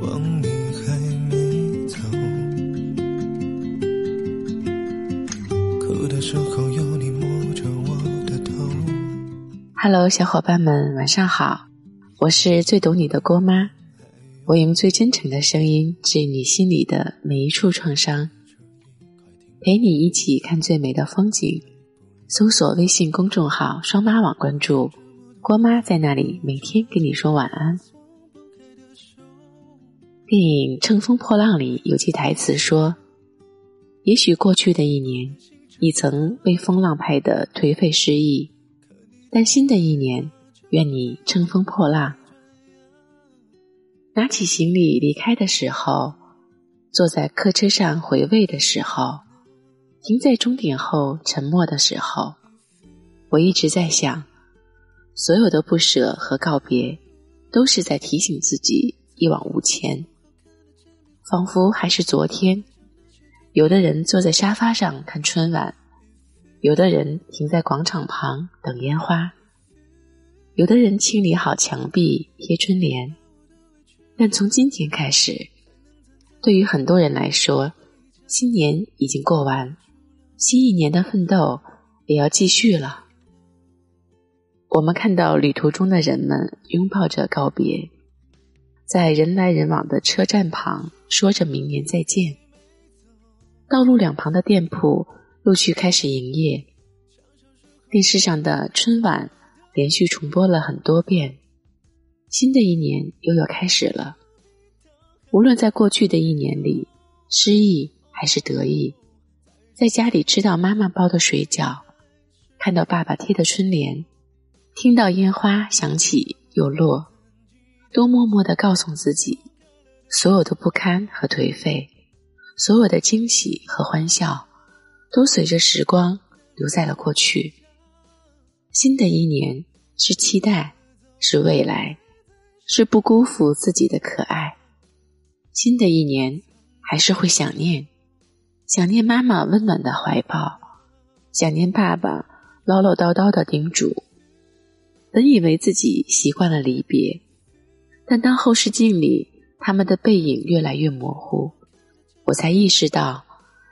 望你还没走。哭的时候有你摸着我的头。Hello，小伙伴们，晚上好，我是最懂你的郭妈，我用最真诚的声音治愈你心里的每一处创伤，陪你一起看最美的风景。搜索微信公众号“双妈网”，关注郭妈，在那里每天跟你说晚安。电影《乘风破浪》里有句台词说：“也许过去的一年，你曾被风浪拍得颓废失意，但新的一年，愿你乘风破浪。”拿起行李离开的时候，坐在客车上回味的时候，停在终点后沉默的时候，我一直在想，所有的不舍和告别，都是在提醒自己一往无前。仿佛还是昨天，有的人坐在沙发上看春晚，有的人停在广场旁等烟花，有的人清理好墙壁贴春联。但从今天开始，对于很多人来说，新年已经过完，新一年的奋斗也要继续了。我们看到旅途中的人们拥抱着告别。在人来人往的车站旁，说着明年再见。道路两旁的店铺陆续开始营业。电视上的春晚连续重播了很多遍。新的一年又要开始了。无论在过去的一年里，失意还是得意，在家里吃到妈妈包的水饺，看到爸爸贴的春联，听到烟花响起又落。都默默的告诉自己，所有的不堪和颓废，所有的惊喜和欢笑，都随着时光留在了过去。新的一年是期待，是未来，是不辜负自己的可爱。新的一年还是会想念，想念妈妈温暖的怀抱，想念爸爸唠唠叨叨的叮嘱。本以为自己习惯了离别。但当后视镜里他们的背影越来越模糊，我才意识到，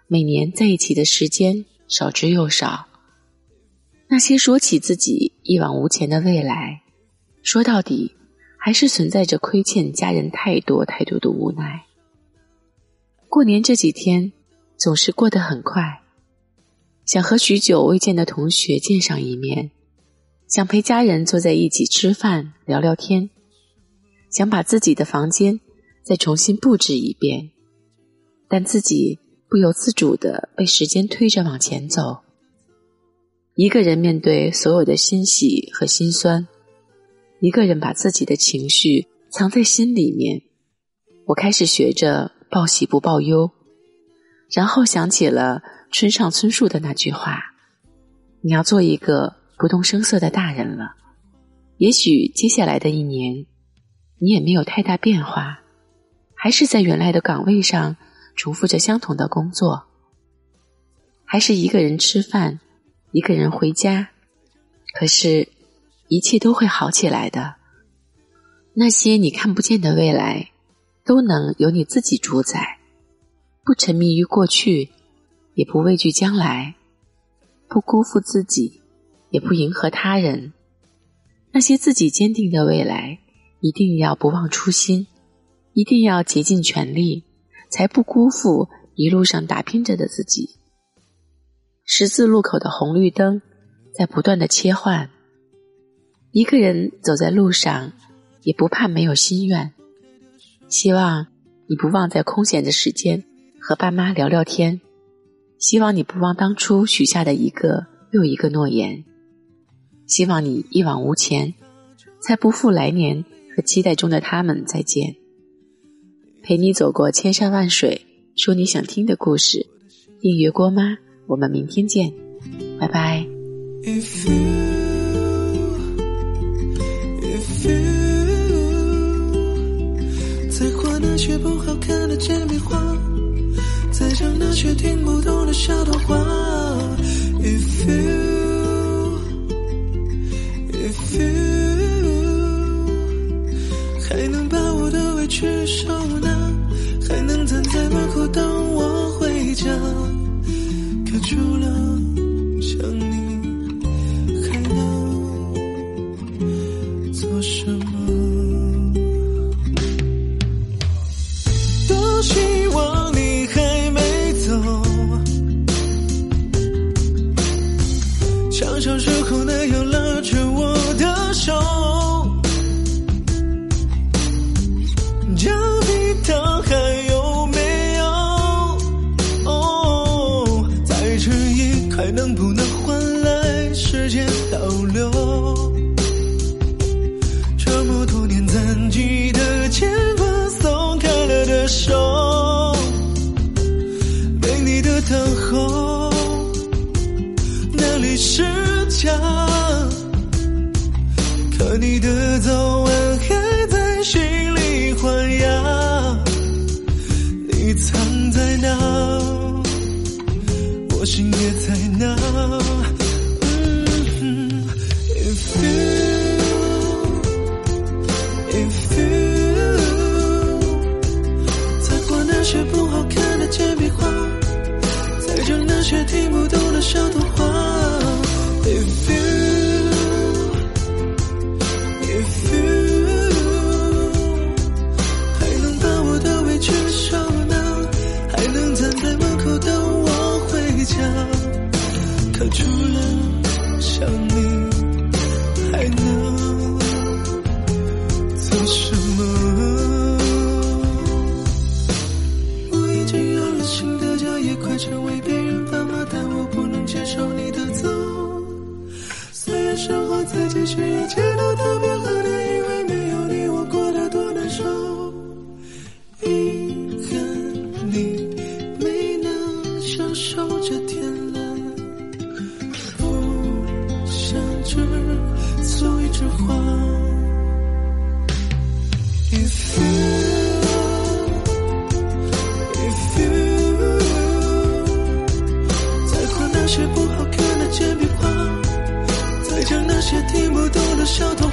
每年在一起的时间少之又少。那些说起自己一往无前的未来，说到底还是存在着亏欠家人太多太多的无奈。过年这几天总是过得很快，想和许久未见的同学见上一面，想陪家人坐在一起吃饭聊聊天。想把自己的房间再重新布置一遍，但自己不由自主的被时间推着往前走。一个人面对所有的欣喜和心酸，一个人把自己的情绪藏在心里面。我开始学着报喜不报忧，然后想起了村上春树的那句话：“你要做一个不动声色的大人了。”也许接下来的一年。你也没有太大变化，还是在原来的岗位上重复着相同的工作，还是一个人吃饭，一个人回家。可是，一切都会好起来的。那些你看不见的未来，都能由你自己主宰。不沉迷于过去，也不畏惧将来，不辜负自己，也不迎合他人。那些自己坚定的未来。一定要不忘初心，一定要竭尽全力，才不辜负一路上打拼着的自己。十字路口的红绿灯在不断的切换，一个人走在路上，也不怕没有心愿。希望你不忘在空闲的时间和爸妈聊聊天，希望你不忘当初许下的一个又一个诺言，希望你一往无前，才不负来年。和期待中的他们再见，陪你走过千山万水，说你想听的故事。订阅郭妈，我们明天见，拜拜。再画那些不好看的简笔画，在讲那些听不懂的小童话。除了想你，还能做什么？多希望你还没走，像小时还能不能换来时间倒流？这么多年咱记得牵过松开了的手，没你的等候，哪里是家？可你的早心也在哪。想你，还能做什么？我已经有了新的家，也快成为别人爸妈，但我不能接受你的走。虽然生活在继续，也。最一话，if you if you 在和那些不好看的简笔画，再讲那些听不懂的小童。